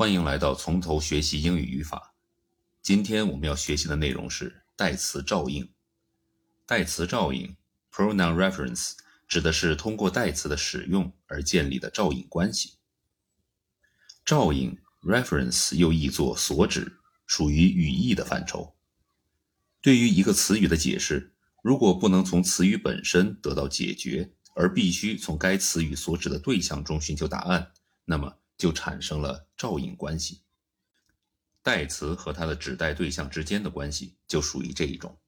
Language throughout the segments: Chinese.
欢迎来到从头学习英语语法。今天我们要学习的内容是代词照应。代词照应 （pronoun reference） 指的是通过代词的使用而建立的照应关系。照应 （reference） 又译作所指，属于语义的范畴。对于一个词语的解释，如果不能从词语本身得到解决，而必须从该词语所指的对象中寻求答案，那么。就产生了照应关系。代词和它的指代对象之间的关系就属于这一种。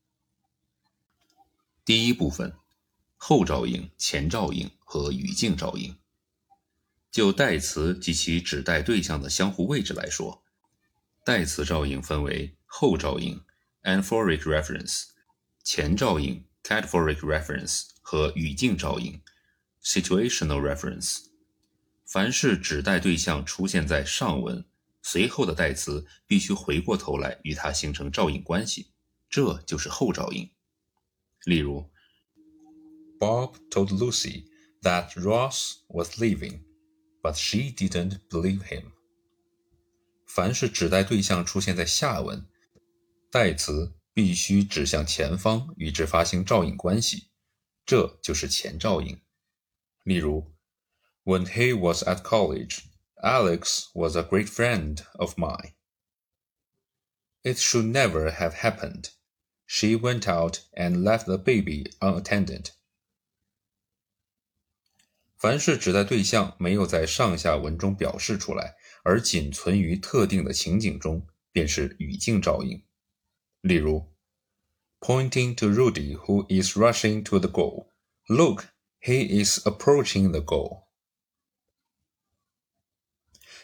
第一部分，后照应、前照应和语境照应。就代词及其指代对象的相互位置来说，代词照应分为后照应 （anaphoric reference）、前照应 （cataphoric reference） 和语境照应 （situational reference）。凡是指代对象出现在上文，随后的代词必须回过头来与它形成照应关系，这就是后照应。例如，Bob told Lucy that Ross was leaving, but she didn't believe him。凡是指代对象出现在下文，代词必须指向前方与之发生照应关系，这就是前照应。例如。When he was at college, Alex was a great friend of mine. It should never have happened. She went out and left the baby unattended. 凡是指代对象没有在上下文中表示出来，而仅存于特定的情景中，便是语境照应。例如，pointing to Rudy who is rushing to the goal. Look, he is approaching the goal.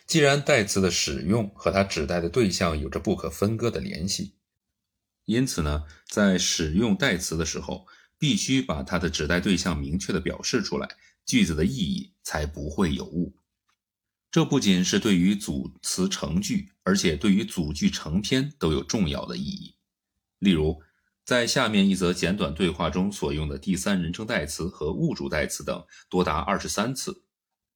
既然代词的使用和它指代的对象有着不可分割的联系，因此呢，在使用代词的时候，必须把它的指代对象明确的表示出来，句子的意义才不会有误。这不仅是对于组词成句，而且对于组句成篇都有重要的意义。例如，在下面一则简短对话中所用的第三人称代词和物主代词等多达二十三次。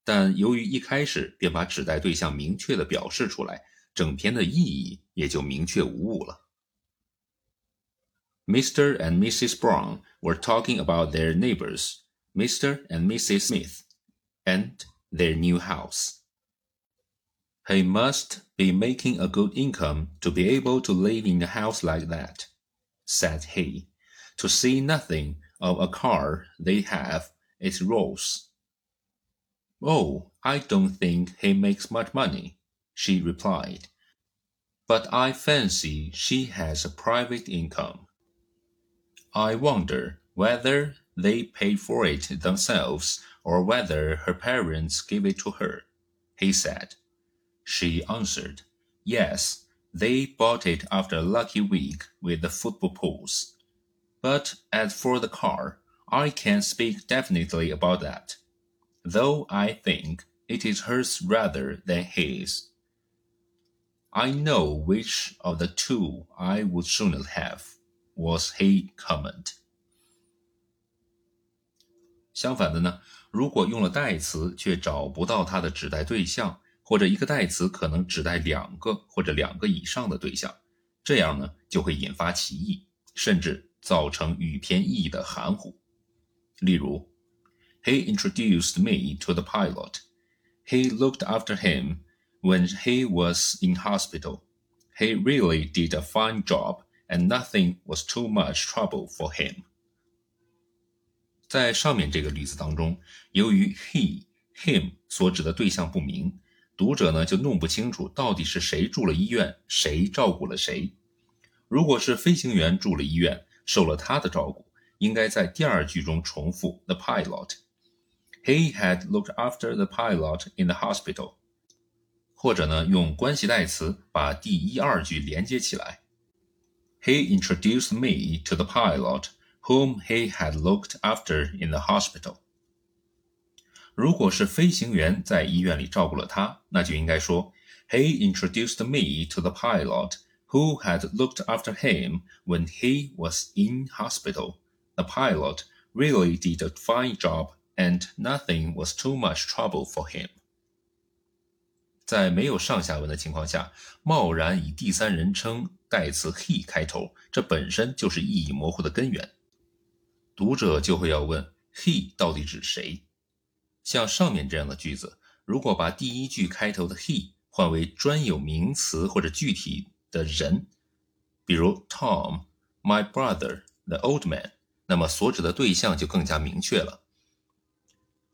但由于一开始便把指代对象明确的表示出来，整篇的意义也就明确无误了。Mr. and Mrs. Brown were talking about their neighbors, Mr. and Mrs. Smith, and their new house. He must be making a good income to be able to live in a house like that, said he. To see nothing of a car they have is Rose. Oh, I don't think he makes much money, she replied. But I fancy she has a private income. I wonder whether they pay for it themselves or whether her parents give it to her, he said. She answered, Yes, they bought it after a lucky week with the football pools. But as for the car, I can't speak definitely about that though I think it is hers rather than his. I know which of the two I would sooner have, was he comment. 相反的呢，如果用了代词却找不到它的指代对象，或者一个代词可能指代两个或者两个以上的对象，这样呢就会引发歧义，甚至造成语篇意义的含糊。例如。he introduced me to the pilot. He looked after him when he was in hospital. He really did a fine job, and nothing was too much trouble for him. 在上面这个例子当中，由于 he、him 所指的对象不明，读者呢就弄不清楚到底是谁住了医院，谁照顾了谁。如果是飞行员住了医院，受了他的照顾，应该在第二句中重复 the pilot。 he had looked after the pilot in the hospital。或者呢，用关系代词把第一、二句连接起来。He introduced me to the pilot whom he had looked after in the hospital。如果是飞行员在医院里照顾了他，那就应该说 He introduced me to the pilot who had looked after him when he was in hospital. The pilot really did a fine job and nothing was too much trouble for him. 在没有上下文的情况下，贸然以第三人称代词 he 开头，这本身就是意义模糊的根源。读者就会要问：he 到底指谁？像上面这样的句子，如果把第一句开头的 he 换为专有名词或者具体的人，比如 Tom, my brother, the old man，那么所指的对象就更加明确了。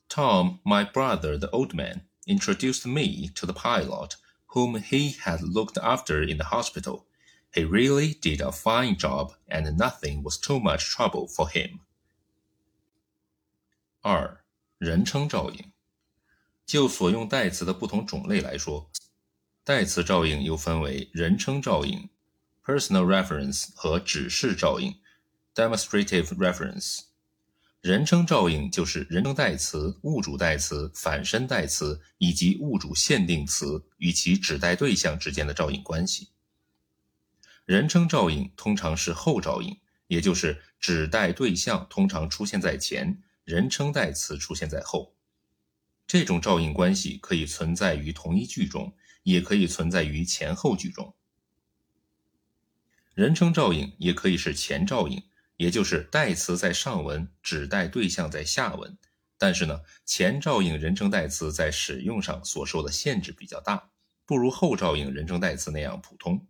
Tom, my brother, the old man. introduced me to the pilot whom he had looked after in the hospital. He really did a fine job, and nothing was too much trouble for him. 二、人称照应。就所用代词的不同种类来说，代词照应又分为人称照应 （personal reference） 和指示照应 （demonstrative reference）。 人称照应就是人称代词、物主代词、反身代词以及物主限定词与其指代对象之间的照应关系。人称照应通常是后照应，也就是指代对象通常出现在前，人称代词出现在后。这种照应关系可以存在于同一句中，也可以存在于前后句中。人称照应也可以是前照应。也就是代词在上文，指代对象在下文。但是呢，前照应人称代词在使用上所受的限制比较大，不如后照应人称代词那样普通。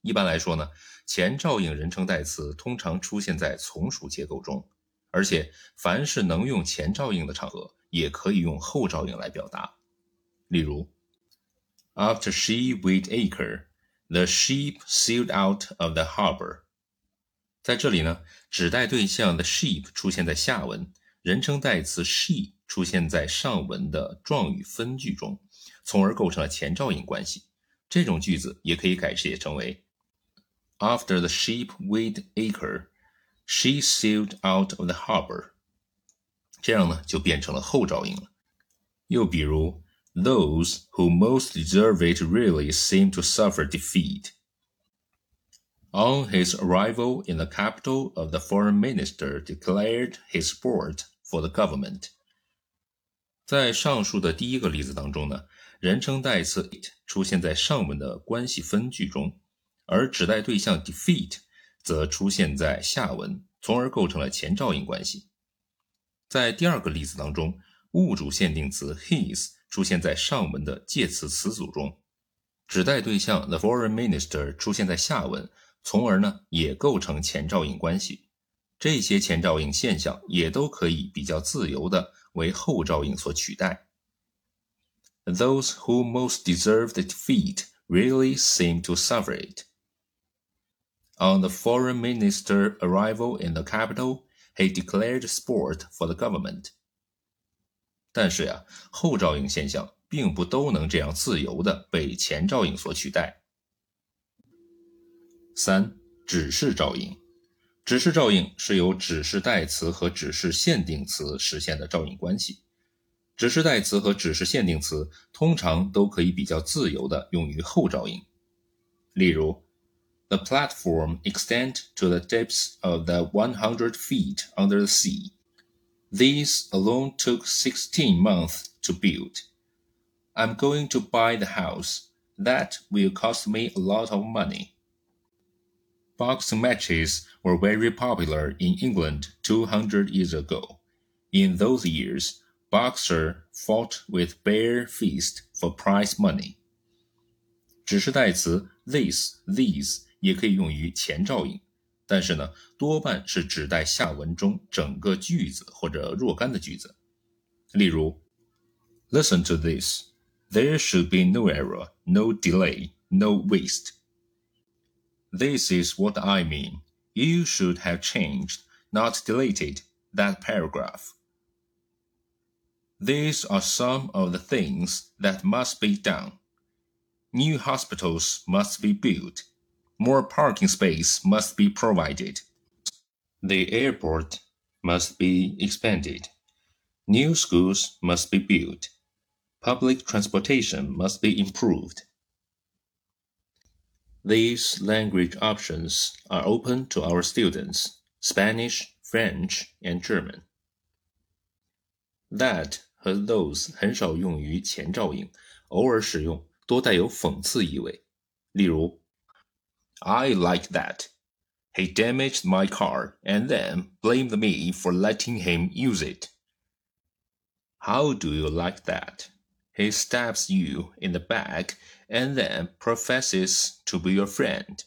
一般来说呢，前照应人称代词通常出现在从属结构中，而且凡是能用前照应的场合，也可以用后照应来表达。例如，After she weighed acre, the sheep sailed out of the harbor. 在这里呢，指代对象的 sheep 出现在下文，人称代词 she 出现在上文的状语分句中，从而构成了前照应关系。这种句子也可以改写成为：After the sheep weighed acre, she sailed out of the harbor。这样呢，就变成了后照应了。又比如，Those who most deserve it really seem to suffer defeat。On his arrival in the capital of the foreign minister declared his support for the government。在上述的第一个例子当中呢，人称代词 it 出现在上文的关系分句中，而指代对象 defeat 则出现在下文，从而构成了前照应关系。在第二个例子当中，物主限定词 his 出现在上文的介词词组中，指代对象 the foreign minister 出现在下文。从而呢，也构成前照应关系。这些前照应现象也都可以比较自由的为后照应所取代。Those who most deserve the defeat really seem to suffer it. On the foreign minister arrival in the capital, he declared support for the government. 但是呀，后照应现象并不都能这样自由的被前照应所取代。三、指示照应。指示照应是由指示代词和指示限定词实现的照应关系。指示代词和指示限定词通常都可以比较自由的用于后照应。例如，The platform extend to the depths of the 100 feet under the sea. These alone took 16 months to build. I'm going to buy the house. That will cost me a lot of money. Boxing matches were very popular in England 200 years ago. In those years, boxers fought with bare fists for prize money. 指示代词 this、these 也可以用于前照应，但是呢，多半是指代下文中整个句子或者若干的句子。例如，Listen to this. There should be no error, no delay, no waste. This is what I mean. You should have changed, not deleted, that paragraph. These are some of the things that must be done. New hospitals must be built. More parking space must be provided. The airport must be expanded. New schools must be built. Public transportation must be improved. These language options are open to our students, Spanish, French, and German. That 和 those 很少用于前照应，偶尔使用 多带有讽刺意味。例如，I like that he damaged my car and then blamed me for letting him use it. How do you like that? He stabs you in the back and then professes to be your friend.